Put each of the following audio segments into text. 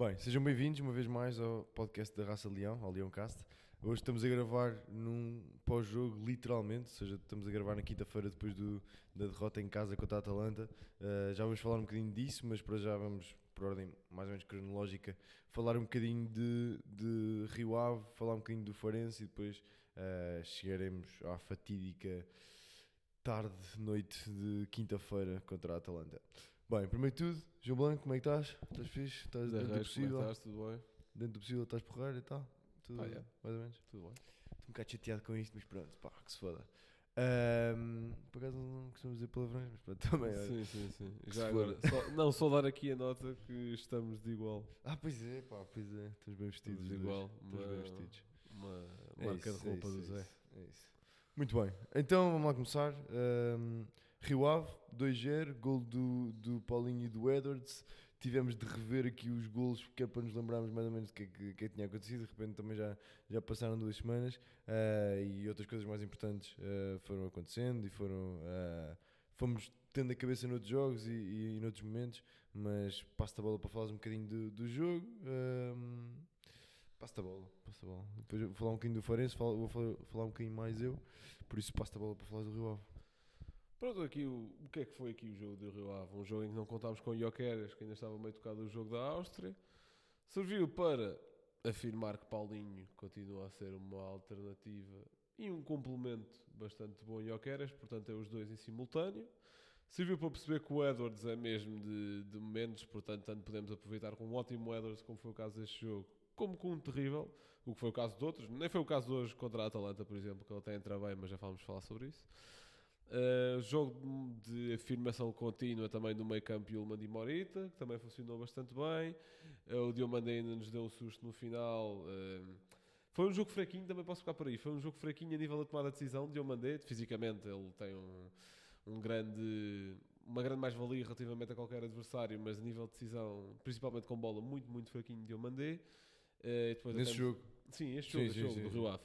Bem, sejam bem-vindos uma vez mais ao podcast da Raça Leão, ao Leãocast. Hoje estamos a gravar num pós-jogo, literalmente, ou seja, estamos a gravar na quinta-feira depois do, da derrota em casa contra a Atalanta. Uh, já vamos falar um bocadinho disso, mas para já vamos, por ordem mais ou menos cronológica, falar um bocadinho de, de Rio Ave, falar um bocadinho do Farense e depois uh, chegaremos à fatídica tarde, noite de quinta-feira contra a Atalanta. Bem, primeiro de tudo, João Blanco, como é que estás? Estás fixe? Estás dentro do possível? É que estás? Tudo bem? Dentro do possível estás porreiro e tal? Tudo, Ah, yeah. mais ou menos? Tudo bem. Estou um bocado chateado com isto, mas pronto, pá, que se foda. Ahm, por acaso não costumamos dizer palavrões, mas pronto, também. olha. Sim, sim, sim. Já agora, só- não, só dar aqui a nota que estamos de igual. Ah, pois é, pá, pois é. Estamos bem vestidos. Estamos de igual. Estamos bem Uma, vestidos. uma É marca isso, de roupa é do isso, Zé. é isso, é isso. Muito bem, então vamos lá começar. Ahm, Rio Ave, 2-0, gol do, do Paulinho e do Edwards. Tivemos de rever aqui os golos, que é para nos lembrarmos mais ou menos do que, é que, que tinha acontecido. De repente também já, já passaram duas semanas ah, e outras coisas mais importantes ah, foram acontecendo e foram. ah, fomos tendo a cabeça noutros jogos e, e, e noutros momentos, mas passo a bola para falar um bocadinho do, do jogo. Ahm, Passo-te a bola, passo a bola. Depois vou falar um bocadinho do Farense, falo- vou falar, um bocadinho mais eu, por isso passo-te a bola para falar do Rio Ave. Pronto, aqui o, o que é que foi aqui o jogo do Rio Ave? Um jogo em que não contámos com Jokeres, que ainda estava meio tocado o jogo da Áustria. Serviu para afirmar que Paulinho continua a ser uma alternativa e um complemento bastante bom em Jokeres, portanto é os dois em simultâneo. Serviu para perceber que o Edwards é mesmo de, de momentos, portanto tanto podemos aproveitar com um ótimo Edwards, como foi o caso deste jogo, como com um terrível, o que foi o caso de outros. Nem foi o caso de hoje contra a Atalanta, por exemplo, que ele até entra bem, mas já vamos falar sobre isso. Uh, jogo de afirmação contínua também do meio campo Yulman e Morita, que também funcionou bastante bem. Uh, o Diomande ainda nos deu um susto no final. Uh, foi um jogo fraquinho, também posso ficar por aí. Foi um jogo fraquinho a nível da tomada de decisão. Diomande, fisicamente, ele tem um, um grande, uma grande mais-valia relativamente a qualquer adversário, mas a nível de decisão, principalmente com bola, muito, muito fraquinho Diomande. Uh, Nesse até- jogo, Sim, este Sim, jogo, este sim, jogo sim, do sim. Rio Ave.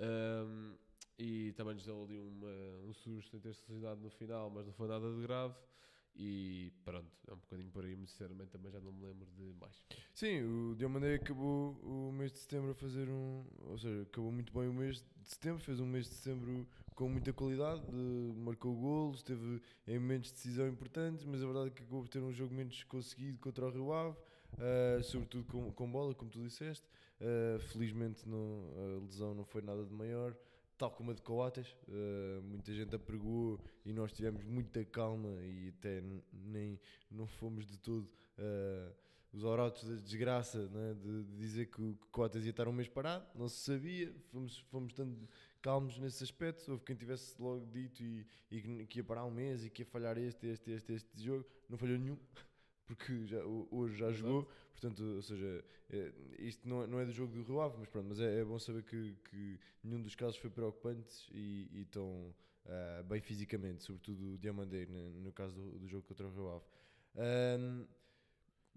Um, e também nos deu ali uma, um susto em ter se lesionado no final, mas não foi nada de grave. E pronto, é um bocadinho por aí, sinceramente também já não me lembro de mais. sim, o Diomandé acabou o mês de setembro a fazer um. Ou seja, acabou muito bem o mês de setembro, fez um mês de setembro com muita qualidade, marcou golos, teve em momentos de decisão importantes, mas a verdade é que acabou por ter um jogo menos conseguido contra o Rio Ave, eh, sobretudo com, com bola, como tu disseste. Eh, felizmente não, a lesão não foi nada de maior. Tal como a de Coates, eh, muita gente apregou e nós tivemos muita calma e até nem não fomos de todo eh, os orotos da desgraça né, de, de dizer que o Coates ia estar um mês parado, não se sabia, fomos, fomos estando calmos nesse aspecto, houve quem tivesse logo dito e, e que ia parar um mês e que ia falhar este, este, este, este jogo, não falhou nenhum. Porque já, hoje já Exato. jogou, portanto, ou seja, é, isto não é, não é do jogo do Rio Ave, mas pronto, mas é, é bom saber que, que nenhum dos casos foi preocupante e, e estão ah, bem fisicamente, sobretudo o Diamandé, no, no caso do, do jogo contra o Rio Ave. Ahm,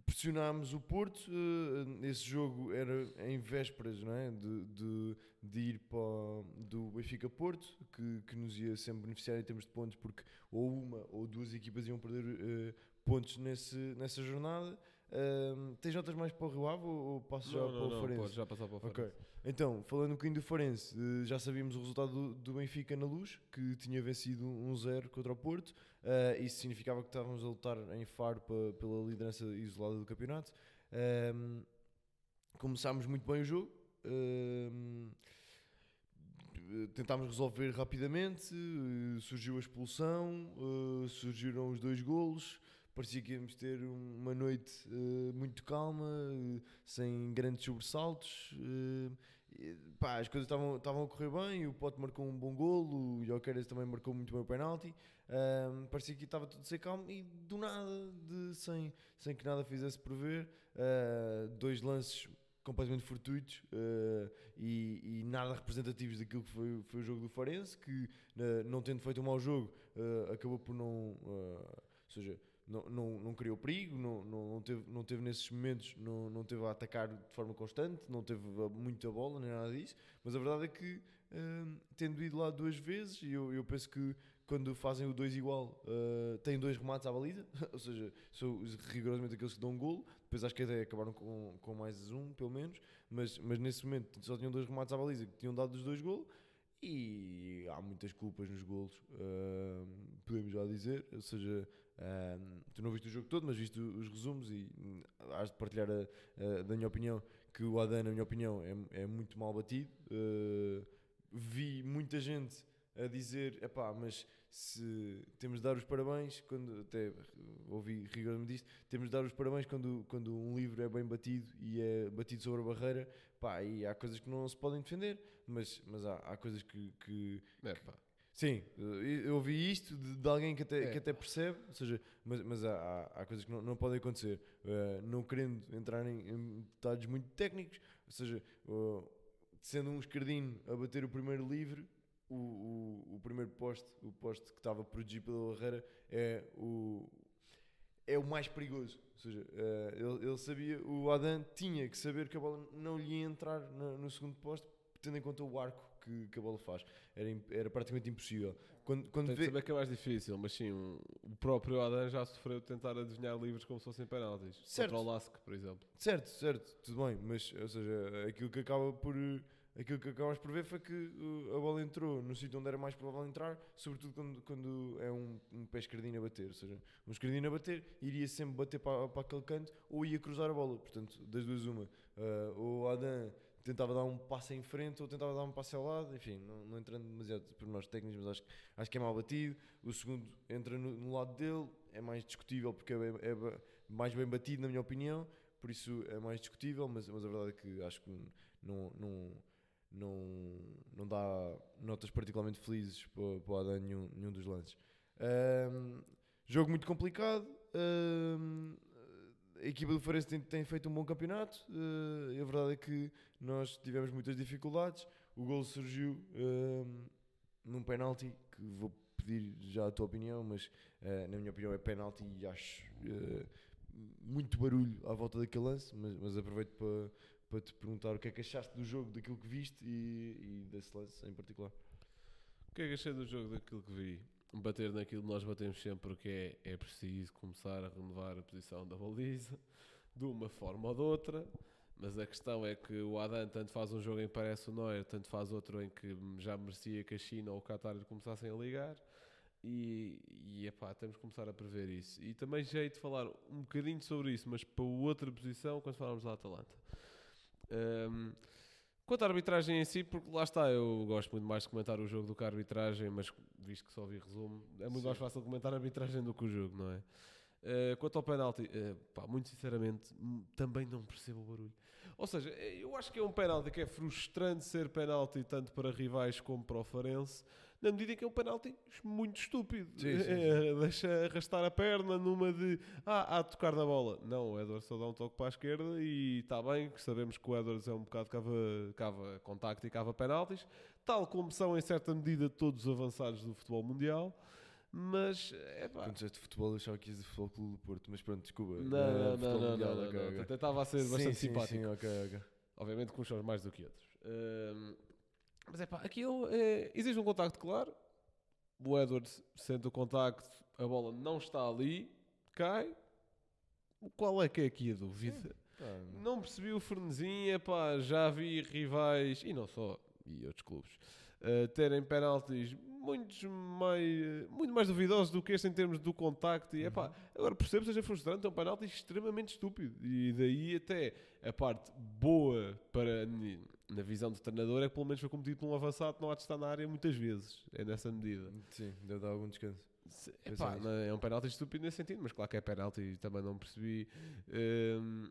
pressionámos o Porto, eh, esse jogo era em vésperas não é? de, de, de ir para o- do Benfica Porto, que, que nos ia sempre beneficiar em termos de pontos, porque ou uma ou duas equipas iam perder eh, pontos nesse, nessa jornada. Ahm, tens notas mais para o Rio Ave ou, ou passo já não, para não, o não, Farense? pode já passar para o. Farense. Então, falando um bocadinho do Farense, eh, já sabíamos o resultado do, do Benfica na luz, que tinha vencido 1-0 contra o Porto. eh, isso significava que estávamos a lutar em Faro pa- pela liderança isolada do campeonato. Ehm, começámos muito bem o jogo. ehm, tentámos resolver rapidamente. eh, surgiu a expulsão, surgiram os dois golos. Parecia que íamos ter um- uma noite eh, muito calma, eh, sem grandes sobressaltos. eh, e, pá, as coisas estavam a correr bem. O Pote marcou um bom golo, o Jokeres também marcou muito bem o penalti. Ahm, parecia que estava tudo a ser calmo e do nada, de, sem, sem que nada fizesse prever, dois lances completamente fortuitos ah, e, e nada representativos daquilo que foi, foi o jogo do Farense, que ah, não tendo feito um mau jogo, ah, acabou por não. ou seja, não, não, não criou perigo, não, não, não, teve, não teve nesses momentos, não, não teve a atacar de forma constante, não teve muita bola, nem nada disso, mas a verdade é que, ah, tendo ido lá duas vezes, e eu, eu penso que, quando fazem o 2 igual, uh, têm dois remates à baliza, ou seja, são os- rigorosamente aqueles que dão um golo. Depois acho que até acabaram com, com mais um, pelo menos, mas, mas nesse momento só tinham dois remates à baliza que tinham dado os dois golos. E há muitas culpas nos golos, uh, podemos já dizer. Ou seja, uh, tu não viste o jogo todo, mas viste os resumos e hum, has de partilhar a, a- da minha opinião que o Adan, na minha opinião, é, é muito mal batido. Uh, vi muita gente a dizer, epá, mas se temos de dar os parabéns, quando até ouvi rigorosamente isto, temos de dar os parabéns quando, quando um livro é bem batido e é batido sobre a barreira, pá, e há coisas que não se podem defender, mas, mas há, há coisas que, que, É, pá. Sim, eu ouvi isto de, de alguém que até, É. que até percebe, ou seja, mas, mas há, há- coisas que não, não podem acontecer. Eh, não querendo entrar em, em detalhes muito técnicos, ou seja, eh, sendo um escardinho a bater o primeiro livre, o, o, o primeiro poste, o poste que estava protegido pela barreira, é o, é o mais perigoso. Ou seja, eh, ele, ele sabia, o Adam tinha que saber que a bola não lhe ia entrar no segundo poste, tendo em conta o arco que, que a bola faz. Era, era praticamente impossível. Quando, quando Tem vê, saber que é mais difícil, mas sim, um- o próprio Adam já sofreu de tentar adivinhar livros como se fossem penaltis. Certo. Contra o Lask, por exemplo. Certo, certo, tudo bem, mas ou seja, aquilo que acaba por aquilo que acabas por ver foi que a bola entrou no sítio onde era mais provável entrar, sobretudo quando, quando é um, um pé esquerdinho a bater, ou seja, um esquerdinho a bater iria sempre bater para, para aquele canto ou ia cruzar a bola, portanto, das duas uma. Uh, o Adam tentava dar um passo em frente ou tentava dar um passo ao lado, enfim, não, não entrando demasiado por nós técnicos, mas acho, acho que é mal batido. O segundo entra no, no lado dele, é mais discutível porque é, é mais bem batido, na minha opinião, por isso é mais discutível, mas, mas a verdade é que acho que não, não, não, não dá notas particularmente felizes para, para o nenhum, nenhum dos lances. Ahm, jogo muito complicado. ahm, a equipa do Farense tem, tem feito um bom campeonato. eh, a verdade é que nós tivemos muitas dificuldades. O gol surgiu ahm, num penalti que vou pedir já a tua opinião, mas eh, na minha opinião é penalti e acho muito barulho à volta daquele lance, mas, mas aproveito para, para te perguntar o que é que achaste do jogo, daquilo que viste e, e desse lance em particular. O que é que achei do jogo daquilo que vi? Bater naquilo que nós batemos sempre, que é, é preciso começar a renovar a posição da baliza, de uma forma ou de outra. Mas a questão é que o Adam tanto faz um jogo em que parece o Neuer, tanto faz outro em que já merecia que a China ou o Qatar lhe começassem a ligar. E, e epá, temos que começar a prever isso. E também já de falar um bocadinho sobre isso, mas para outra posição, quando falarmos da Atalanta. Ahm, Quanto à arbitragem em si, porque lá está, eu gosto muito mais de comentar o jogo do que a arbitragem, mas visto que só vi resumo, é muito Sim. mais fácil comentar a arbitragem do que o jogo, não é? Eh, quanto ao penalti, eh, pá, muito sinceramente, hum, também não percebo o barulho. Ou seja, eh, eu acho que é um penalti que é frustrante ser penalti tanto para rivais como para o Farense, na medida em que é um penalti muito estúpido. Sim, sim, sim. Deixa arrastar a perna numa de ah, há de tocar na bola. Não, o Edwards só dá um toque para a esquerda e está bem, que sabemos que o Edwards é um bocado cava, cava contacto e cava penaltis, tal como são em certa medida todos os avançados do futebol mundial. Mas é pá. Quando disseste futebol, eu achava que de Futebol Clube do Porto, mas pronto, desculpa. Não, não, não, não, mundial, não, ok, não. ok. Até estava a ser Sim, bastante sim, simpático. Sim, ok, ok. Obviamente com uns sons mais do que outros. Ahm, mas é pá, aquilo é, existe um contacto claro. O Edwards sente o contacto, a bola não está ali, cai. Qual é que é aqui a dúvida? Pá, Não percebi o Fernezinha, pá, já vi rivais, e não só, e outros clubes, eh, terem penaltis muitos mais, muito mais duvidosos do que este em termos do contacto. E, epá, agora percebo que seja frustrante, é um penalti extremamente estúpido. E daí até a parte boa para na visão do treinador é que pelo menos foi cometido por um avançado que não há de estar na área muitas vezes. É nessa medida. Sim, deve dar algum descanso. Se- epá, não- é um penalti estúpido nesse sentido, mas claro que é penalti e também não percebi hum,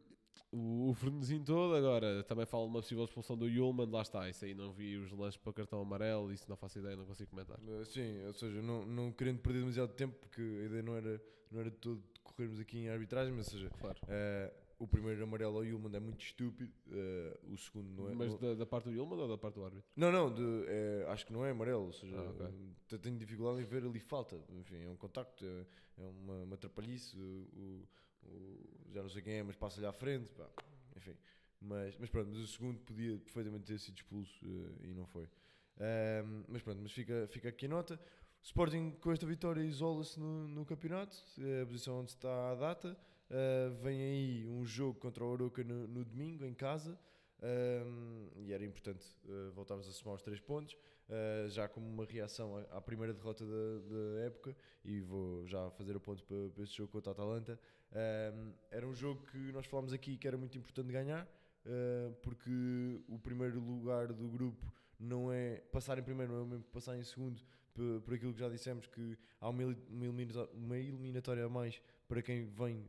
o, o todo. Agora, também falo de uma possível expulsão do Yulman, lá está. Isso aí não vi os lances para cartão amarelo, isso não faço ideia, não consigo comentar. Uh, Sim, ou seja, não, não querendo perder demasiado tempo, porque a ideia não era, não era de todo corrermos aqui em arbitragem, mas ou seja, Claro. uh, o primeiro amarelo ao Yulman é muito estúpido, uh, o segundo não é. mas não- da, da parte do Yulman ou da parte do árbitro? Não, não, de- é, acho que não é amarelo, ou seja, Ah, ok. te- tenho dificuldade em ver ali falta. Enfim, é um contacto, é, é uma, uma atrapalhice, o, o- já não sei quem é, mas passa-lhe à frente, pá, enfim. Mas, mas pronto, mas o segundo podia perfeitamente ter sido expulso eh, e não foi. Ahm, mas pronto, mas fica, fica aqui a nota. Sporting com esta vitória isola-se no, no campeonato, é a posição onde está a data. Uh, vem aí um jogo contra o Aroca no, no domingo, em casa. Um, e era importante uh, voltarmos a somar os três pontos, uh, já como uma reação à, à primeira derrota da, da, época. E vou já fazer o ponto para, para esse jogo contra a Atalanta. Um, era um jogo que nós falámos aqui que era muito importante ganhar, uh, porque o primeiro lugar do grupo não é passar em primeiro, não é mesmo passar em segundo, por, por aquilo que já dissemos, que há uma, uma eliminatória a mais para quem vem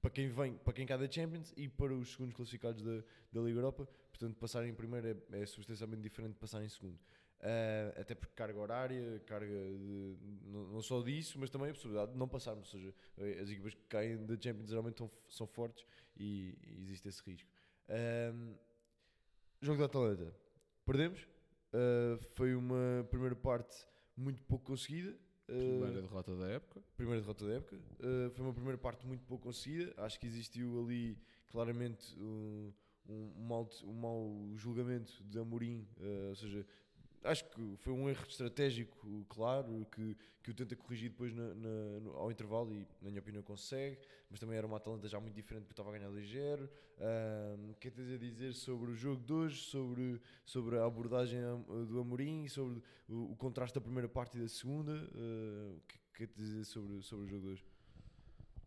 para quem vem, para quem cai da Champions e para os segundos classificados da, da Liga Europa. Portanto, passar em primeiro é, é substancialmente diferente de passar em segundo. Uh, até porque carga horária, carga de, não, não, só disso, mas também a possibilidade de não passarmos. Ou seja, as equipas que caem da Champions geralmente são, são fortes e, e, existe esse risco. Uh, jogo da Atalanta, perdemos. Uh, foi uma primeira parte muito pouco conseguida. Primeira derrota da época. Primeira derrota da época. Uh, foi uma primeira parte muito pouco conseguida. Acho que existiu ali claramente um, um, mau, um mau julgamento de Amorim. Uh, ou seja, acho que foi um erro estratégico, claro, que, que o tenta corrigir depois na, na, no, ao intervalo e, na minha opinião, consegue. Mas também era uma Atalanta já muito diferente porque estava a ganhar ligeiro. Que é que tens a dizer sobre o jogo de hoje, sobre, sobre a abordagem do Amorim, sobre o, o contraste da primeira parte e da segunda? Uh, o que, que é que tens a dizer sobre, sobre o jogo de hoje?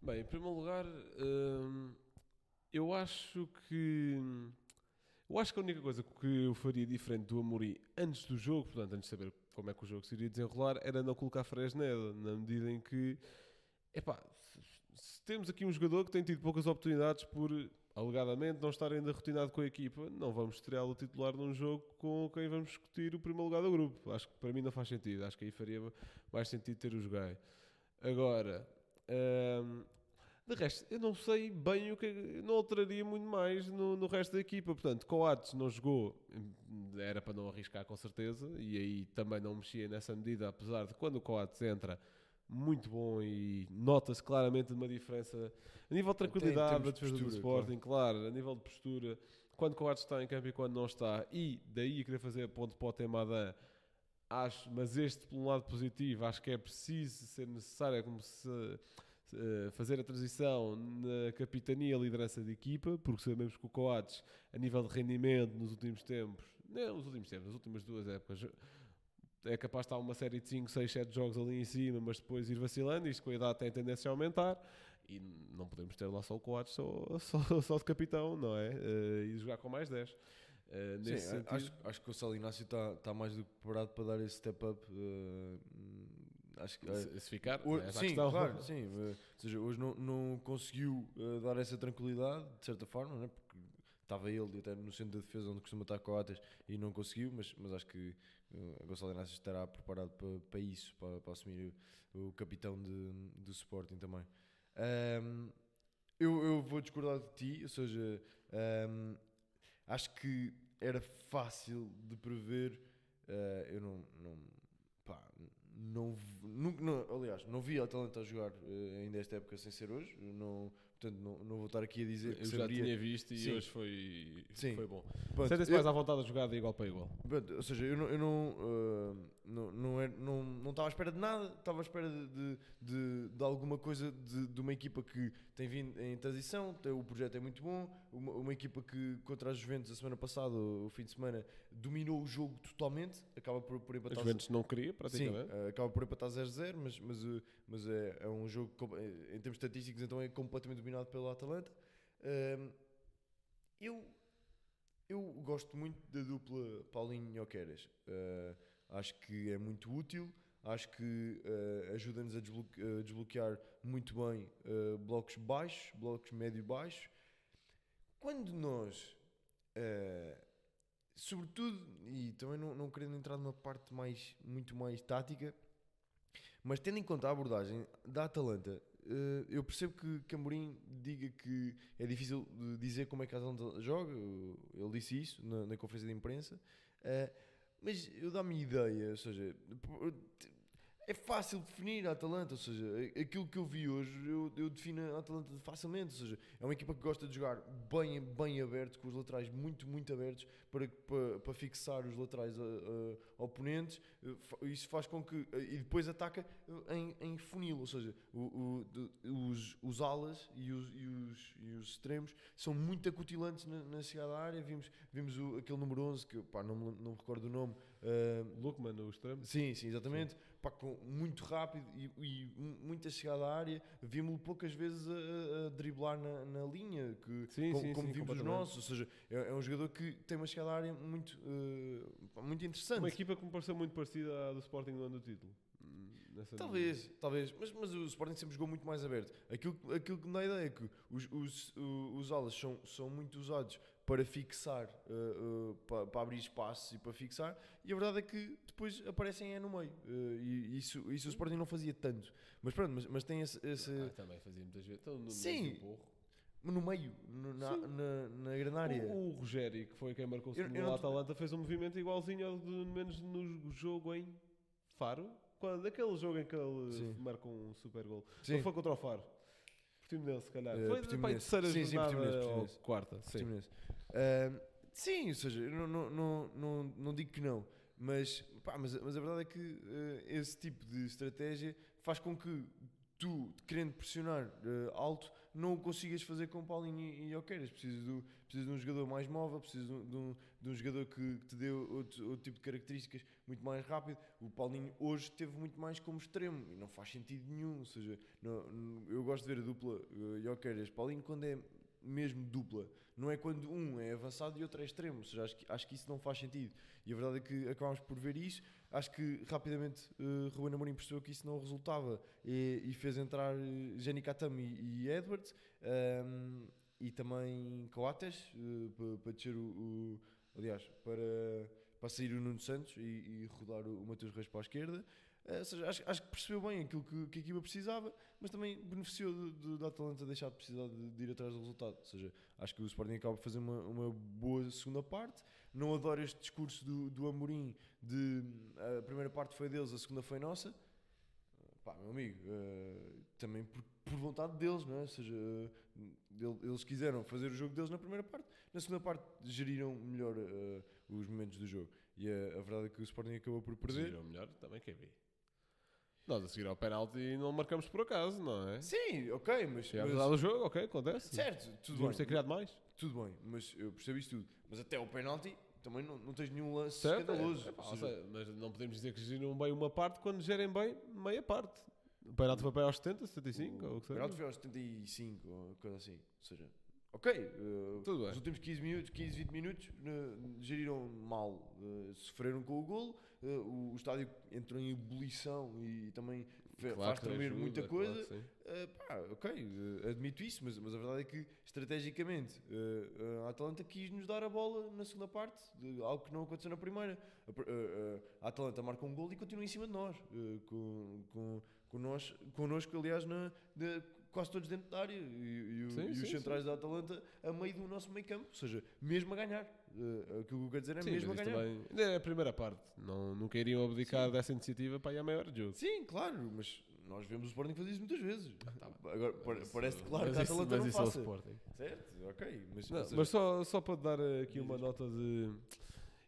Bem, em primeiro lugar, hum, eu acho que. Eu acho que a única coisa que eu faria diferente do Amorim antes do jogo, portanto, antes de saber como é que o jogo se iria desenrolar, era não colocar Fresneda, na medida em que, epá, se temos aqui um jogador que tem tido poucas oportunidades por alegadamente não estar ainda rotinado com a equipa, não vamos estreá-lo titular num jogo com quem vamos discutir o primeiro lugar do grupo. Acho que para mim não faz sentido. Acho que aí faria mais sentido ter o Jogai. Agora, hum, de resto, eu não sei bem o que é não alteraria muito mais no, no resto da equipa. Portanto, Coates não jogou, era para não arriscar com certeza, e aí também não mexia nessa medida, apesar de quando o Coates entra muito bom e nota-se claramente uma diferença a nível de tranquilidade da defesa postura, do Sporting, claro. claro. a nível de postura, quando Coates está em campo e quando não está, e daí querer fazer ponto para o tema da acho, mas este por um lado positivo, acho que é preciso ser necessário, é como se uh, fazer a transição na capitania e liderança de equipa, porque sabemos que o Coates, a nível de rendimento nos últimos tempos, não nos últimos tempos, nas últimas duas épocas, é capaz de estar uma série de 5, 6, 7 jogos ali em cima, mas depois ir vacilando. Isto com a idade tem tendência a aumentar. E não podemos ter lá só o Coates só, só, só de capitão, não é? Uh, e jogar com mais 10. Uh, eh, Sim, acho, acho que o Sal Inácio está tá mais do que preparado para dar esse step up. Uh, acho que, se, se ficar, hoje, é sim, claro, sim. ou seja, hoje não, não conseguiu dar essa tranquilidade, de certa forma, né? porque estava ele até no centro de defesa onde costuma estar Coates e não conseguiu, mas, mas acho que o Gonçalo Inácio estará preparado para, para isso, para, para assumir o, o, capitão de, do Sporting também. Um, eu, eu, vou discordar de ti, ou seja, um, acho que era fácil de prever. Uh, eu não, não, pá, não, não, não, aliás, não vi a Atalanta a jogar uh, ainda esta época sem ser hoje. Não, Portanto, não, não vou estar aqui a dizer que Eu já tinha visto e Sim. hoje foi, Sim. foi bom. Sentem-se mais à vontade a jogar de igual para igual. Pronto, ou seja, eu não, eu não, uh, não, não, é, não, não estava à espera de nada, estava à espera de, de, de, de alguma coisa de, de, uma equipa que tem vindo em transição, o projeto é muito bom, uma, uma equipa que contra as Juventus a semana passada, o fim de semana, dominou o jogo totalmente, acaba por, por empatar... As Juventus não queria, praticamente. Sim, uh, acaba por empatar 0-0, mas, mas, uh, mas é, é um jogo, em termos estatísticos, então é completamente dominado pelo Atalanta. eu, eu gosto muito da dupla Paulinho e. Uh, acho que é muito útil, acho que uh, ajuda-nos a, a, desbloquear muito bem uh, blocos baixos, blocos médio-baixos. Quando nós, sobretudo, e também não, não querendo entrar numa parte mais, muito mais tática, mas tendo em conta a abordagem da Atalanta Uh, eu percebo que Camborim diga que é difícil dizer como é que a Atalanta joga, ele disse isso na, na conferência de imprensa, uh, mas eu dá-me ideia, ou seja, é fácil definir a Atalanta, ou seja, aquilo que eu vi hoje, eu, eu defino a Atalanta facilmente, ou seja, é uma equipa que gosta de jogar bem, bem aberto, com os laterais muito, muito abertos, para, para, para fixar os laterais a, a- oponentes, Eh, isso faz com que, eh, e depois ataca em, em funil, ou seja, o- o- os, os alas e os, e, os, e os extremos são muito acutilantes na, na chegada à área, vimos, vimos o, aquele número 11, que pá, não, me, não me recordo o nome, eh, Lookman, o extremo. Sim, sim, exatamente. Pá, com, muito rápido e, e mu- muita chegada à área. Vimos-lo poucas vezes a, a- driblar na, na linha, que, Sim, com- sim, como sim, vimos os nossos. Ou seja, é, é um jogador que tem uma chegada à área muito, pá, muito interessante. Uma equipa que me pareceu muito parecida à do Sporting no ano do título. Nessa- Talvez, talvez, mas, mas o Sporting sempre jogou muito mais aberto. Aquilo, que- aquilo que me dá ideia é que os, os, o- os alas são, são muito usados para fixar, eh, eh, pa- para, abrir espaços e para fixar, e a verdade é que depois aparecem é no meio. Eh, e isso, isso o Sporting não fazia tanto. Mas pronto, mas, mas tem esse. esse Ah, também fazia muitas vezes. Então, no, Sim. no porro. no meio, no- na, na, na grande área. O, o Rogério, que foi quem marcou o segundo eu tô- Atalanta, fez um movimento igualzinho ao de menos no jogo em Faro. Quando, aquele jogo em que ele Sim. marca um super gol. Sim. Não foi contra o Faro. Portimonense, se calhar. Eh, foi pá, em terceira Sim, sim, jornada Portimonense, ou quarta. Sim. Ahm, sim, ou seja, eu não, não, não, não, não digo que não, mas, pá, mas, mas a verdade é que eh, esse tipo de estratégia faz com que tu, querendo pressionar eh, alto, não o consigas fazer com Paulinho e, e Oqueiras. Precisas, do, precisas de um jogador mais móvel, precisas de um, de um, jogador que, que te dê outro, outro tipo de características muito mais rápido. O Paulinho hoje teve muito mais como extremo e não faz sentido nenhum. Ou seja, não- eu gosto de ver a dupla uh, Jokeres Paulinho quando é mesmo dupla. Não é quando um é avançado e outro é extremo. Ou seja, acho que, acho que isso não faz sentido. E a verdade é que acabámos por ver isso. Acho que rapidamente uh, Ruben Amorim percebeu que isso não resultava e, e fez entrar Jenny Katami e Edwards um, e também Coates uh, para, para descer o, o- aliás, para, para sair o Nuno Santos e, e rodar o, o Matheus Reis para a esquerda. Uh, ou seja, acho, acho que percebeu bem aquilo que, que a equipa precisava, mas também beneficiou da Atalanta deixar de precisar de, de ir atrás do resultado. Ou seja, acho que o Sporting acaba por fazer uma, uma boa segunda parte. Não adoro este discurso do, do Amorim de a primeira parte foi deles, a segunda foi nossa. Pá, meu amigo, eh, também por, por vontade deles, não é? Ou seja, eh, ele- eles quiseram fazer o jogo deles na primeira parte, na segunda parte geriram melhor eh, os momentos do jogo. E a, a verdade é que o Sporting acabou por perder. Decidiram melhor, também quer ver. Nós a seguir ao penalti não marcamos por acaso, não é? Sim, ok, mas. Chegámos mas- a dar o jogo, ok, acontece. certo, tudo Devíamos ter bem, criado mais. tudo bem, mas eu percebo isso tudo. Mas até o penalti também não, não tens nenhum lance Certo? escandaloso. É, pá, Ou ou seja, seja, mas não podemos dizer que geram bem uma parte quando gerem bem meia parte. O penalti foi para aos 70, 75, ou o que o seja. penalti foi aos 75 ou coisa assim. Ou seja, ok, eh, Tudo bem. os últimos 15 minutos, 15, 20 minutos eh, geriram mal, eh, sofreram com o golo, o, o estádio entrou em ebulição e também Claro faz tremer ajuda, muita claro coisa. que sim. Eh, pá, ok, eh, admito isso, mas, mas a verdade é que estrategicamente eh, a Atalanta quis nos dar a bola na segunda parte, de algo que não aconteceu na primeira. A, a Atalanta marca um gol e continua em cima de nós, com, com, nós, connosco, aliás, na, de- quase todos dentro da área e, e o- Sim, e sim, os centrais da Atalanta a meio do nosso meio campo, ou seja, mesmo a ganhar. Eh, aquilo que eu quero dizer é Sim, mesmo a mas isso ganhar. também- é a primeira parte. Não, nunca iriam abdicar dessa iniciativa para ir à maior jogo. Sim, claro, mas nós vemos o Sporting fazer isso muitas vezes. tá bem. Agora, Isso- parece claro mas que a isso- Atalanta mas não isso é o faça. Sporting. Certo, ok, mas, Não, seja, mas só, só para dar aqui uma nota de.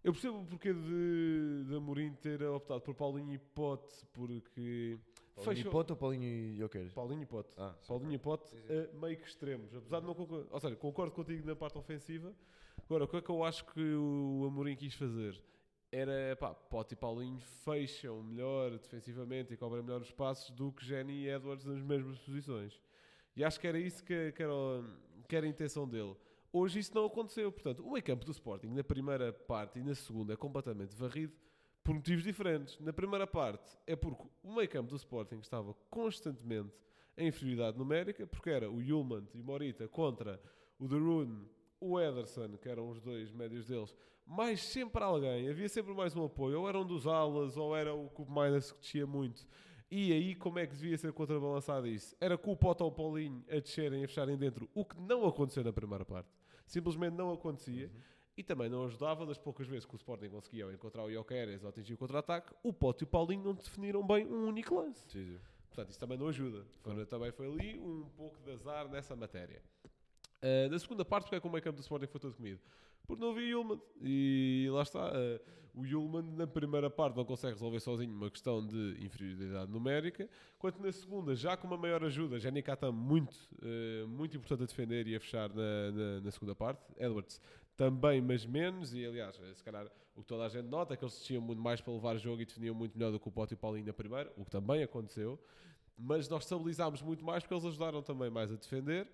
Eu percebo o porquê de, de Amorim ter optado por Paulinho e Pote, porque. Paulinho fechou- e Pote ou Paulinho e Jokeres? Paulinho e Pote. Ah. Paulinho e Pote, eh, meio que extremos. Apesar de não concordar. Ou seja, concordo contigo na parte ofensiva. Agora, o que é que eu acho que o Amorim quis fazer? Era, pá, Pote e Paulinho fecham melhor defensivamente e cobrem melhor os passos do que Jenny e Edwards nas mesmas posições. E acho que era isso que, que era, que era a intenção dele. Hoje isso não aconteceu. Portanto, o meio campo do Sporting na primeira parte e na segunda é completamente varrido por motivos diferentes. Na primeira parte é porque o meio campo do Sporting estava constantemente em inferioridade numérica, porque era o Yulman e o Morita contra o Darun, o Ederson, que eram os dois médios deles, mais sempre alguém, havia sempre mais um apoio, ou era um dos alas, ou era o Cup Miners que descia muito. E aí, como é que devia ser contrabalançado isso? Era com o Pote ou o Paulinho a descerem e a fecharem dentro, o que não aconteceu na primeira parte. Simplesmente não acontecia. E também não ajudava, das poucas vezes que o Sporting conseguia encontrar o Jokeres ou atingir o contra-ataque, o Pote e o Paulinho não definiram bem um único lance. Sim, sim. Portanto, isso também não ajuda. Foi- também foi ali um pouco de azar nessa matéria. Uh, na segunda parte, porque é que o meio campo do Sporting foi todo comido? Porque não havia Yulman. E lá está. uh, o Yulman, na primeira parte, não consegue resolver sozinho uma questão de inferioridade numérica. Enquanto na segunda, já com uma maior ajuda, Jenny Katam muito, uh, muito importante a defender e a fechar na, na, na segunda parte. Edwards também, mas menos. E aliás, se calhar o que toda a gente nota é que eles tinham muito mais para levar jogo e definiam muito melhor do que o Pote e o Paulinho na primeira, o que também aconteceu. Mas nós estabilizámos muito mais porque eles ajudaram também mais a defender.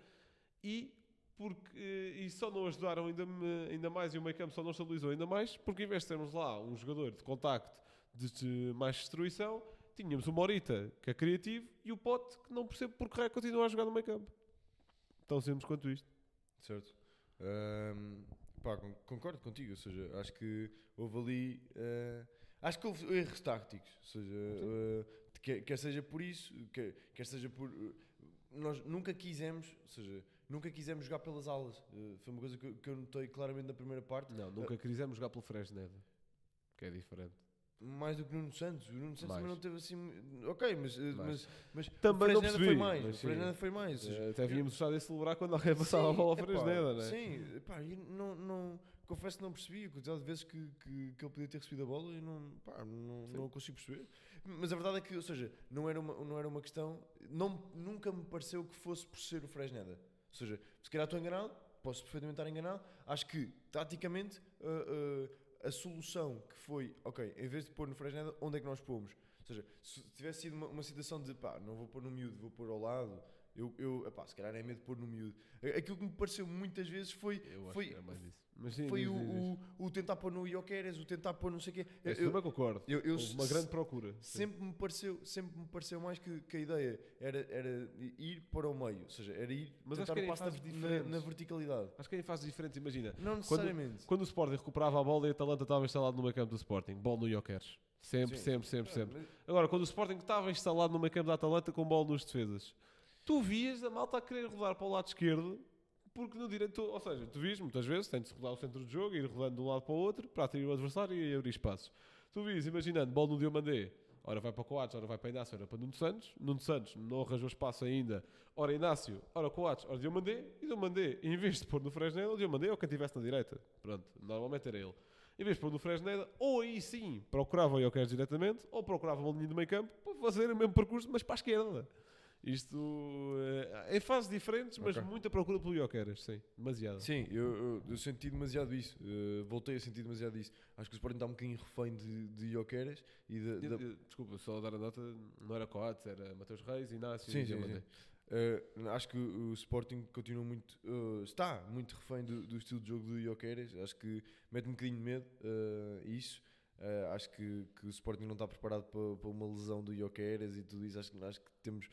E porque e só não ajudaram ainda, ainda mais e o meio campo só não estabilizou ainda mais porque em vez de termos lá um jogador de contacto de, de mais destruição tínhamos o Morita que é criativo e o Pote que não percebo porque raio continua a jogar no meio campo tão simples quanto isto Certo. Ahm, pá, con- concordo contigo, ou seja, acho que houve ali. eh, acho que houve erros táticos, ou seja, eh, quer, quer seja por isso, quer, quer seja por. eh, nós nunca quisemos, ou seja, nunca quisemos jogar pelas alas. Foi uma coisa que, eu- que eu notei claramente na primeira parte. não, nunca quisemos jogar pelo Fresneda que é diferente Mais do que Nuno Santos. O Nuno Santos Mais. também não teve assim. Ok, mas. eh, Mais. mas, mas Também o não percebi, foi mais. mas. Fresneda foi mais. Eh, até víamos gostar de celebrar quando alguém passava a bola ao Fresneda não é? Sim, epá, eu não, não, confesso que não percebi a quantidade de vezes que, que, que ele podia ter recebido a bola e não, pá, não, Sim. não consigo perceber. Mas a verdade é que, ou seja, não era uma, não era uma questão, não, nunca me pareceu que fosse por ser o Fresneda. Ou seja, se calhar estou enganado, posso perfeitamente estar enganado. Acho que, taticamente, uh, uh, a solução que foi, ok, em vez de pôr no Fresneda, onde é que nós pomos? Ou seja, se tivesse sido uma, uma situação de pá, não vou pôr no miúdo, vou pôr ao lado, eu, eu epá, se calhar é medo de pôr no miúdo. Aquilo que me pareceu muitas vezes foi, eu acho foi, que é mais isso mas sim, foi diz, o, diz, diz. o, o tentar pôr no Ioqueres, o tentar pôr não sei o quê. Eu- eu- também concordo eu- eu Houve uma grande procura sim. sempre me pareceu sempre me pareceu mais que, que a ideia era, era ir para o meio, ou seja, era ir Mas acho tentar que o passo na, fases na, diferentes. na verticalidade. Acho que é em fases diferentes, imagina. Não necessariamente. Quando o Sporting recuperava a bola e a Atalanta estava instalado no meio campo do Sporting, bola no Jokeres. Sempre, Sim. sempre, sempre, Ah, sempre. mas- Agora, quando o Sporting estava instalado no meio campo da Atalanta com bola nos defesas, tu vias a malta a querer rodar para o lado esquerdo, porque no direito, ou seja, tu vias muitas vezes, tem de rodar o centro do jogo, ir rodando de um lado para o outro, para atrair o adversário e abrir espaços. Tu vias, imaginando, bola no Diomandé, ora vai para Coates, ora vai para Inácio, ora para Nuno Santos. Nuno Santos não arranjou espaço ainda, ora Inácio, ora Coates, ora Diomandé, e Diomandé, em vez de pôr no Fresneda, o Diomandé ou quem estivesse na direita. Pronto, normalmente era ele. Em vez de pôr no Fresneda, ou aí sim procurava o Jokeres diretamente, ou procurava uma linha do meio campo para fazer o mesmo percurso, mas para a esquerda. Isto eh, em fases diferentes, mas Ok. muita procura pelo Jokeres, sim, demasiado. Sim, eu, eu, eu senti demasiado isso. eh, voltei a sentir demasiado isso. Acho que o Sporting está um bocadinho refém de, de Ioqueres e de, Eu- eu- Desculpa, só dar a nota, não era Coates, era Mateus Reis, Inácio Sim, e sim, sim. Eh, acho que o Sporting continua muito. eh, está muito refém do, do estilo de jogo do Ioqueres. Acho que mete um bocadinho de medo isso. Eh, acho que, que o Sporting não está preparado para, para uma lesão do Ioqueres e tudo isso. Acho, acho que temos.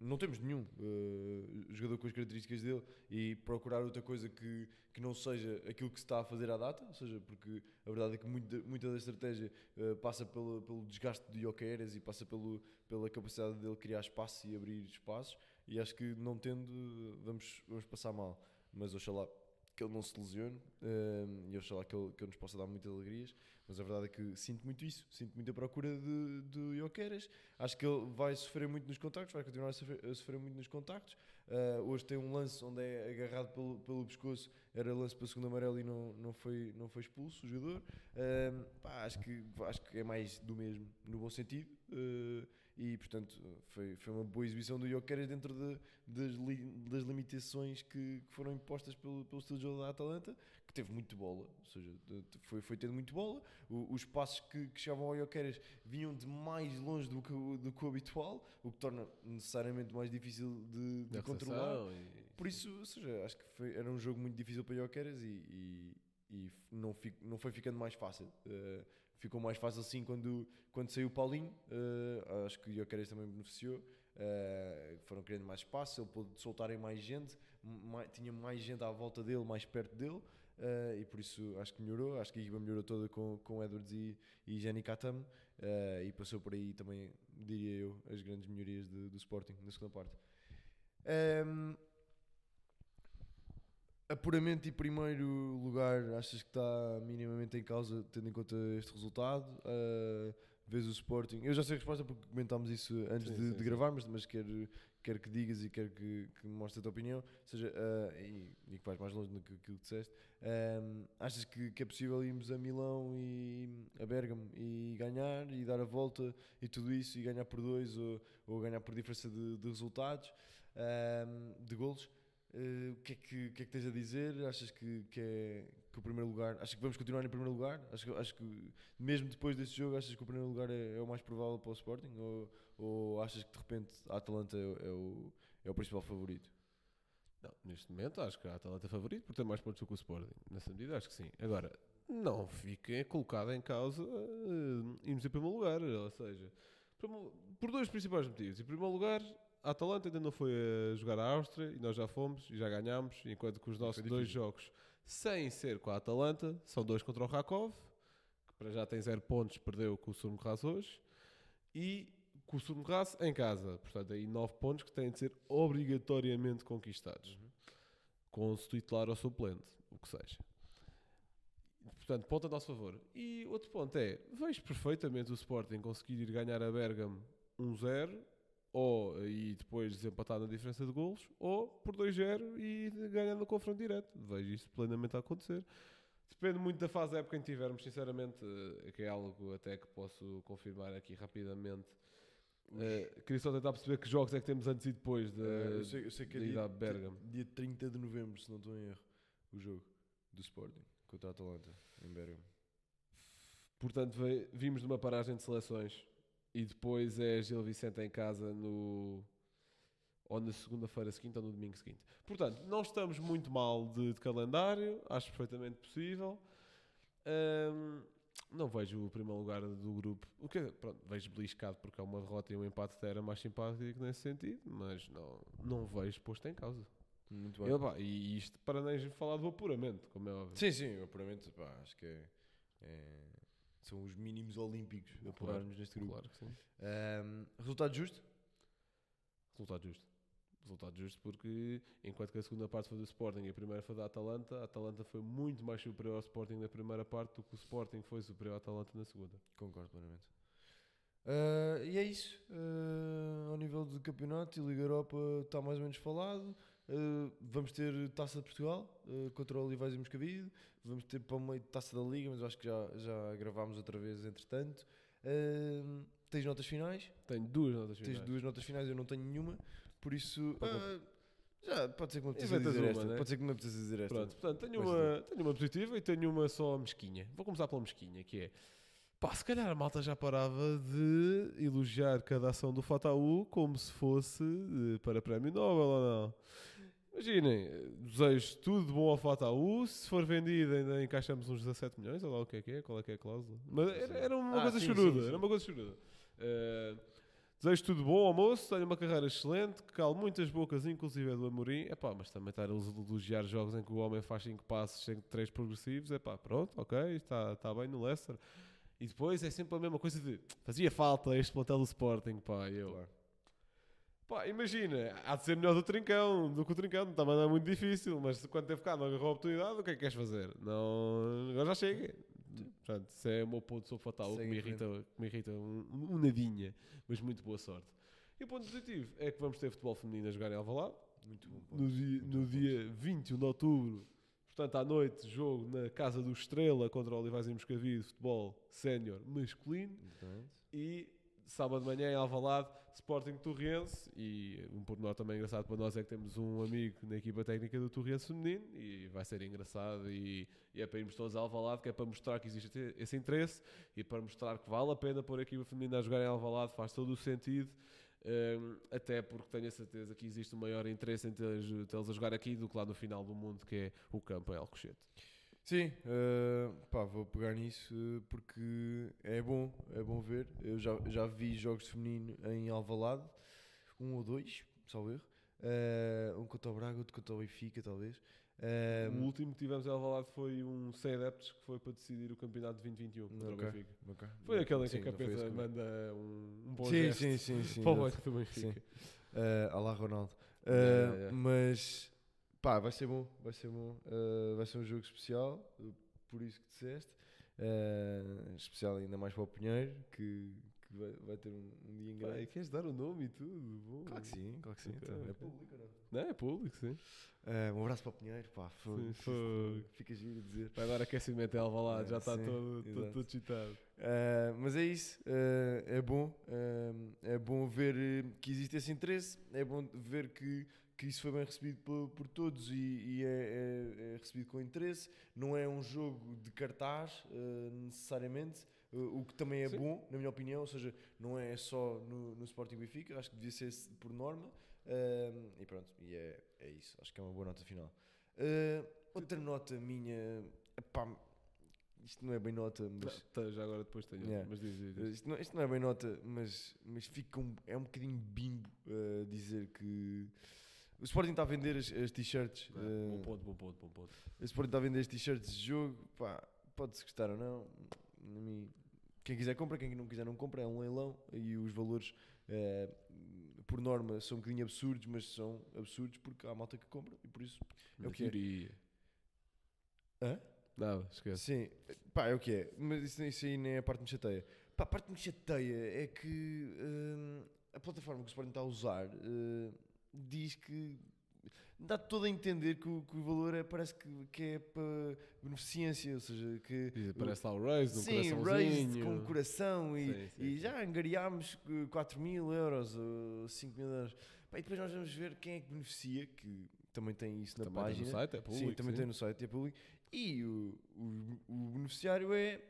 não temos nenhum eh, jogador com as características dele e procurar outra coisa que, que não seja aquilo que se está a fazer à data. Ou seja, porque a verdade é que muita, muita da estratégia eh, passa pelo, pelo desgaste do Ioqueres e passa pelo, pela capacidade dele criar espaço e abrir espaços e acho que não tendo vamos, vamos passar mal mas oxalá que ele não se lesione eh, e oxalá que ele, que ele nos possa dar muitas alegrias mas a verdade é que sinto muito isso sinto muita procura de, Ioqueres acho que ele vai sofrer muito nos contactos vai continuar a sofrer, a sofrer muito nos contactos. Eh, hoje tem um lance onde é agarrado pelo, pelo pescoço era lance para o segundo amarelo e não, não, foi, não foi expulso o jogador. Eh, pá, acho, que, acho que é mais do mesmo no bom sentido. Eh, e portanto foi, foi uma boa exibição do Jokeres dentro de- das, li- das limitações que, que foram impostas pelo, pelo estilo de jogo da Atalanta, que teve muito bola, ou seja, foi, foi tendo muito bola. O- os passos que, que chegavam ao Jokeres vinham de mais longe do que, o- do que o habitual, o que torna necessariamente mais difícil de, de controlar. e- Por isso, ou seja, acho que foi- era um jogo muito difícil para Jokeres e, e, e não, fi- não foi ficando mais fácil. Eh, ficou mais fácil assim quando, quando saiu o Paulinho. eh, acho que o Jokeres também beneficiou. eh, foram criando mais espaço, ele pôde soltarem mais gente, mai- tinha mais gente à volta dele, mais perto dele. eh, e por isso acho que melhorou. Acho que a equipa melhorou toda com, com Edwards e, e Jenny Katam. e passou por aí também, diria eu, as grandes melhorias de- do Sporting na segunda parte. Ehm, apuramento e primeiro lugar, achas que está minimamente em causa, tendo em conta este resultado? Uh, vês o Sporting? Eu já sei a resposta porque comentámos isso antes Sim, de, sim, de gravarmos, mas quero, quero que digas e quero que, que me mostres a tua opinião. Ou seja, uh, e, e que vais mais longe do que aquilo que disseste. Um, achas que, que é possível irmos a Milão e a Bergamo e ganhar e dar a volta e tudo isso e ganhar por dois ou, ou ganhar por diferença de, de resultados, um, de golos? Uh, o, que é que, que é que tens a dizer? Achas que, que, é, que o primeiro lugar. Achas que vamos continuar em primeiro lugar? Acho que, acho que mesmo depois desse jogo, achas que o primeiro lugar é, é o mais provável para o Sporting? Ou, ou achas que de repente a Atalanta é, é o, é o principal favorito? Não, neste momento acho que a Atalanta é favorito por ter mais pontos do que o Sporting. Nessa medida acho que sim. Agora, não fique colocado em causa uh, irmos em primeiro lugar. Ou seja, por dois principais motivos. Em primeiro lugar, a Atalanta ainda não foi a jogar a Áustria e nós já fomos e já ganhámos, enquanto que os nossos dois jogos, sem ser com a Atalanta, são dois contra o Rakov, que para já tem zero pontos, perdeu com o Surmgras hoje, e com o Surmgras em casa. Portanto, aí nove pontos que têm de ser obrigatoriamente conquistados, com o titular ou suplente, o que seja. Portanto, ponto a nosso favor. E outro ponto é, vejo perfeitamente o Sporting conseguir ir ganhar a Bergamo 1-0 ou e depois desempatar na diferença de golos, ou por 2-0 e ganhando o confronto direto. Vejo isso plenamente a acontecer. Depende muito da fase da época em que tivermos, sinceramente, eh, que é algo até que posso confirmar aqui rapidamente. Eh, queria só tentar perceber que jogos é que temos antes e depois da Eh, eu, sei, eu sei que é dia, Bergamo. dia 30 de novembro, se não estou em erro, o jogo do Sporting contra a Atalanta em Bergamo. Portanto, vimos de uma paragem de seleções e depois é Gil Vicente em casa no ou na segunda-feira seguinte ou no domingo seguinte. Portanto, não estamos muito mal de, de calendário, acho perfeitamente possível. Ahm, não vejo o primeiro lugar do grupo. O que pronto, vejo beliscado porque é uma derrota e um empate até era mais simpático nesse sentido, mas não, não vejo posto em causa. Muito bem. E, e isto para nem falar do apuramento, como é óbvio. Sim, sim, apuramento, pá, acho que é, é- são os mínimos olímpicos a apurarmos neste grupo. Claro que sim. Ahm, resultado justo? Resultado justo. Resultado justo porque, enquanto que a segunda parte foi do Sporting e a primeira foi da Atalanta, a Atalanta foi muito mais superior ao Sporting na primeira parte do que o Sporting foi superior à Atalanta na segunda. Concordo plenamente. Ah, e é isso. Ah, ao nível do campeonato e Liga Europa está mais ou menos falado. Ah, vamos ter Taça de Portugal ah, contra o Olivais e Moscavide. Vamos ter para o meio Taça da Liga, mas acho que já, já gravámos outra vez entretanto. Ah, tens notas finais? Tenho duas notas Tens finais. duas notas finais, eu não tenho nenhuma. Por isso, Pode- já pode ser que me apeteça dizer uma, esta. né? Pode ser que me apeteça dizer esta. Pronto, portanto, tenho uma, tenho uma positiva e tenho uma só mesquinha. Vou começar pela mesquinha, que é... Pá, se calhar a malta já parava de elogiar cada ação do Fataú como se fosse eh, para prémio Nobel ou não. Imaginem, desejo tudo de bom ao Fataú. Se for vendido, ainda encaixamos uns 17 milhões, ou lá o que é que é, qual é que é a cláusula. Mas era, era uma Ah, coisa sim, choruda, sim, sim. era uma coisa choruda. Eh, desejo tudo bom ao moço, tenha uma carreira excelente, que cale muitas bocas, inclusive a do Amorim. Epá, mas também estar a elogiar jogos em que o homem faz 5 passos sem 3 progressivos. Epá, pronto, ok, está, está bem no Leicester. E depois é sempre a mesma coisa de fazia falta este plantel do Sporting, pá, eu. Claro. Pá, imagina, há de ser melhor do Trincão, do que o Trincão, também não é muito difícil, mas quando teve cá não agarrou a oportunidade, o que é que queres fazer? Não, agora já chega. Portanto, isso é o meu ponto sobre fatal, que me irrita, que me irrita um, um nadinha, mas muito boa sorte. E o ponto positivo é que vamos ter futebol feminino a jogar em Alvalade, Muito bom. ponto. no dia, Muito no bom dia 21 de outubro, portanto à noite, jogo na Casa do Estrela contra o Olivais e Moscavide, futebol sénior masculino, Exatamente. e sábado de manhã em Alvalade, Sporting Torriense e um pormenor também engraçado para nós é que temos um amigo na equipa técnica do Torriense feminino e vai ser engraçado e, e é para irmos todos a Alvalade que é para mostrar que existe esse- esse interesse e para mostrar que vale a pena pôr a equipa feminina a jogar em Alvalade faz todo o sentido hum, até porque tenho a certeza que existe um maior interesse em tê-los a jogar aqui do que lá no final do mundo que é o campo em Alcochete Sim, eh, pá, vou pegar nisso eh, porque é bom, é bom ver. Eu já, já vi jogos de feminino em Alvalade, um ou dois, salvo erro. Eh, um contra o Braga, outro contra o Benfica, talvez. Eh, o último que tivemos em Alvalade foi um sem adeptos que foi para decidir o campeonato de 2021 contra Ok. o Benfica ok. Foi aquele em que a capeta manda um, um bom Sim, gesto sim, sim, sim. para o Benfica. Uh, Alá Ronaldo. Uh. Mas pá, vai ser bom, vai ser bom. Uh, vai ser um jogo especial, por isso que disseste. Uh, especial ainda mais para o Pinheiro, que, que vai, vai ter um, um dia e grande. queres dar o nome e tudo? Bom. Claro que sim, claro que sim. Ok, então, é público, não? Não, é público, sim. Uh, um abraço para o Pinheiro, pá, fogo. Sim, fogo. Fica giro a dizer. Vai dar aquecimento em Alvalade, É, já está sim, todo, todo, todo. Uh, mas é isso, é bom, é bom ver que existe esse interesse, é bom ver que, que isso foi bem recebido por, por todos e, e é, é- é recebido com interesse. Não é um jogo de cartaz, uh, necessariamente, uh, o que também é Sim. bom, na minha opinião, ou seja, não é só no, no Sporting Benfica, acho que devia ser por norma. Uh, e pronto, e é, é isso, acho que é uma boa nota final. Outra nota minha, epá, isto não é bem nota, mas. Tá, já agora depois tenho, Yeah. mas diz, diz, diz. Isto não, isto não é bem nota, mas, mas fica um, é um bocadinho bimbo dizer que o Sporting está a vender as, as t-shirts. Ah, uh, Bom ponto, bom ponto, bom ponto. o Sporting está a vender as t-shirts de jogo. Pá, pode-se gostar ou não. quem quiser compra, quem não quiser não compra. É um leilão e os valores, uh, por norma, são um bocadinho absurdos, mas são absurdos porque há malta que compra e por isso. É o que é. Hã? Nada, esquece. Sim, pá, é o que é. Mas isso, isso aí nem é a parte que me chateia. Pá, a parte que me chateia é que hum, a plataforma que o Sporting está a usar hum, diz que dá todo a entender que o, que o valor é, parece que, que é para beneficência, ou seja, que Diz, Parece lá o Raise, um Sim, com um coração e, Sim, sim, e já angariámos eh, 4 mil euros ou 5 mil euros. E depois nós vamos ver quem é que beneficia, que também tem isso na Também tem página. no site, é público. sim, também sim. tem no site, é público. E o, o, o beneficiário é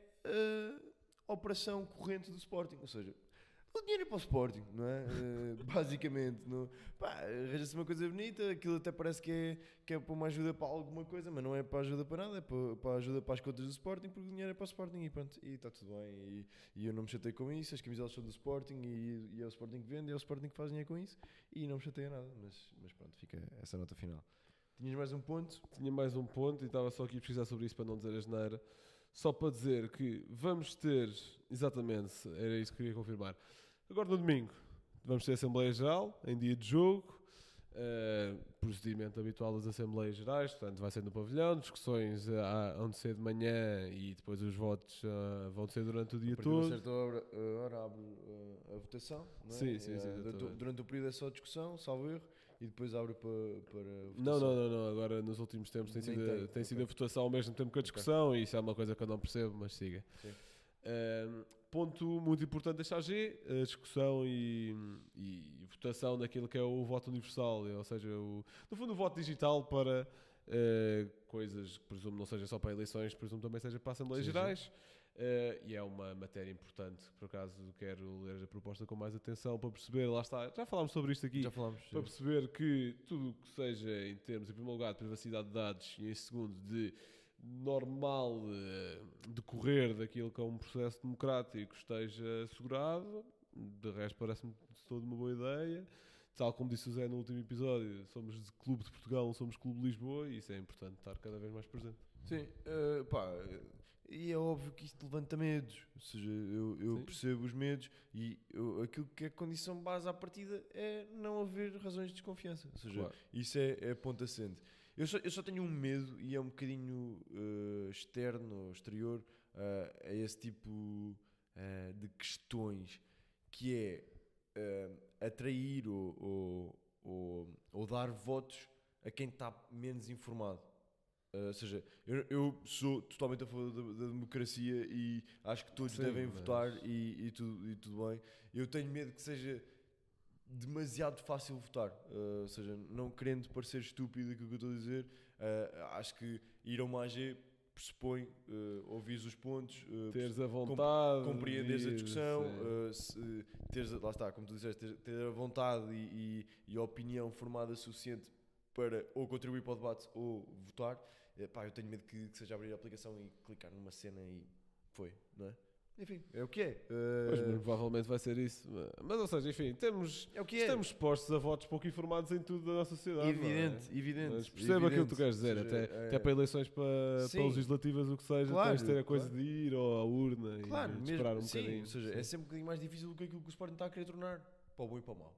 a operação corrente do Sporting, ou seja, o dinheiro é para o Sporting, não é? Eh, basicamente, não, pá, arranja-se uma coisa bonita, aquilo até parece que é, que é para uma ajuda para alguma coisa, mas não é para ajuda para nada, é para, para ajuda para as contas do Sporting, porque o dinheiro é para o Sporting e pronto, e está tudo bem. E, e eu não me chatei com isso, as camiselas são do Sporting e, e é o Sporting que vende, é o Sporting que faz dinheiro com isso, e não me chatei a nada, mas, mas pronto, fica essa nota final. Tinhas mais um ponto? Tinha mais um ponto e estava só aqui a pesquisar sobre isso para não dizer a geneira. Só para dizer que vamos ter, exatamente, era isso que queria confirmar. Agora no domingo, vamos ter Assembleia Geral, em dia de jogo. eh, procedimento habitual das Assembleias Gerais, portanto vai ser no pavilhão, discussões eh, há- hão de ser de manhã e depois os votos ah, vão ser durante o dia A todo. certa hora, eh, hora abre eh, a votação, não é? Sim, sim, sim, Eh, durante, o- período é só discussão, salvo erro, e depois abre para, para votação. Não, não, não, não, agora nos últimos tempos tem Nem sido, tem, tem sido ok. a votação ao mesmo tempo que a discussão e isso é uma coisa que eu não percebo, mas siga. Sim. Ponto muito importante desta AG, a discussão e, e votação daquilo que é o voto universal, ou seja, o, no fundo o voto digital para eh, coisas que presumo não seja só para eleições, presumo também seja para Assembleias Sim. Gerais. Eh, e é uma matéria importante, por acaso quero ler a proposta com mais atenção para perceber, lá está, já falámos sobre isto aqui, Já falámos. para perceber que tudo o que seja em termos, em primeiro lugar, de privacidade de dados e em segundo de normal eh, decorrer daquilo que é um processo democrático esteja assegurado. De resto, parece-me toda uma boa ideia. Tal como disse o Zé no último episódio, somos de Clube de Portugal, não somos Clube de Lisboa e isso é importante estar cada vez mais presente. Sim, eh, pá, eh, e é óbvio que isto levanta medos, ou seja, eu, eu percebo os medos e eu- aquilo que é condição base à partida é não haver razões de desconfiança, ou seja, Claro. isso é, é ponto assente. Eu só, eu só tenho um medo e é um bocadinho eh, externo ou exterior eh, a esse tipo eh, de questões que é atrair ou, ou, ou, ou dar votos a quem está menos informado. Uh, ou seja, eu, eu sou totalmente a favor da, da democracia e acho que todos Sim, devem mas- votar e, e, tudo, e tudo bem. Eu tenho medo que seja demasiado fácil votar. Uh, ou seja, não querendo parecer estúpido aquilo que eu estou a dizer, uh, acho que ir a uma AG pressupõe uh, ouvir os pontos, uh, Teres a vontade. compreenderes a discussão, uh, se, teres, lá está, como tu disseste, ter, ter a vontade e, e, e a opinião formada suficiente para ou contribuir para o debate ou votar. Eh, pá, eu tenho medo que, que seja abrir a aplicação e clicar numa cena e foi, não é? Enfim, é o que é. Pois, Uh, muito provavelmente vai ser isso. Mas, ou seja, enfim, temos, é o que é. estamos expostos a votos pouco informados em tudo da nossa sociedade. é? evidente, evidente. Mas perceba aquilo que tu queres dizer, seja, até, é- até para eleições para, para legislativas, o que seja, Claro, tens de ter a coisa claro. de ir ou à urna Claro, e mesmo, esperar um sim, bocadinho. ou seja, sim. é sempre um bocadinho mais difícil do que aquilo que o Sporting está a querer tornar, para o bom e para o mau.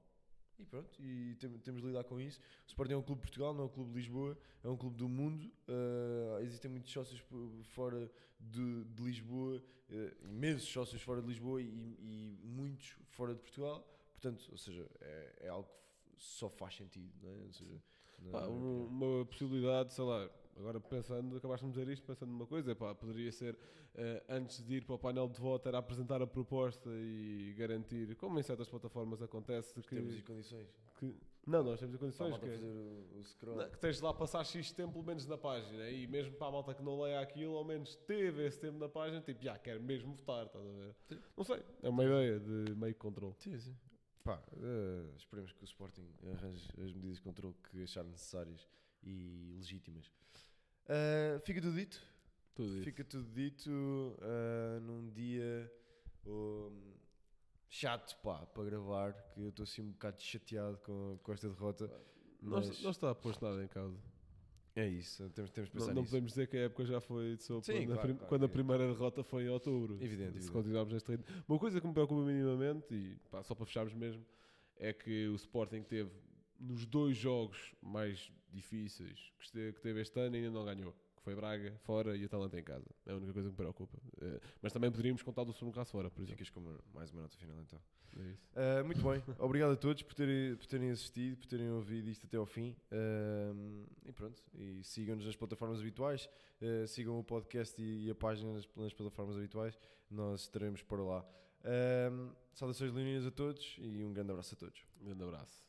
E pronto, e tem- temos de lidar com isso. O Sporting é um clube de Portugal, não é um clube de Lisboa, é um clube do mundo. Uh, existem muitos sócios fora de, de Lisboa, uh, imensos sócios fora de Lisboa e, e muitos fora de Portugal. Portanto, ou seja, é, é algo que só faz sentido, não é? Ou seja, não- Pá, não é um- pior. uma possibilidade, sei lá, agora pensando, acabaste de dizer isto, pensando numa coisa, pá, poderia ser eh, antes de ir para o painel de voto, era apresentar a proposta e garantir, como em certas plataformas acontece, que, Temos e condições. que- não, nós temos as condições que, fazer o, o scroll. não, que tens de lá passar X tempo pelo menos na página e mesmo para a malta que não leia aquilo, ao menos teve esse tempo na página, tipo, já quero mesmo votar, estás a ver? Sim. Não sei, é uma ideia de meio controle. Sim, sim. Pá, eh, esperemos que o Sporting arranje as medidas de controle que achar necessárias e legítimas. Eh, fica tudo dito. Tudo isso. Fica tudo dito eh, num dia oh, chato pá, para gravar, que eu estou assim um bocado chateado com, com esta derrota. Não, Mas não está posto nada em causa. é isso, temos, temos Não, pensar não nisso. podemos dizer que a época já foi de sopa Sim, quando, a claro, prim- claro, quando a evidente. primeira derrota foi em outubro. Evidente, Se evidente. continuarmos neste ritmo. Uma coisa que me preocupa minimamente, e pá, só para fecharmos mesmo, é que o Sporting teve nos dois jogos mais difíceis que este- que teve este ano ainda não ganhou. Que foi Braga fora e Atalanta em casa. É a única coisa que me preocupa. Eh, mas também poderíamos contar do Sornocaso fora, por exemplo. Ficas com uma- mais uma nota final então. É. Uh, muito bem, obrigado a todos por terem, por terem assistido, por terem ouvido isto até ao fim. Um, e pronto, e sigam-nos nas plataformas habituais, uh, sigam o podcast e, e a página nas, nas plataformas habituais, nós estaremos para lá. Um, saudações leoninas a todos e um grande abraço a todos. Um grande abraço.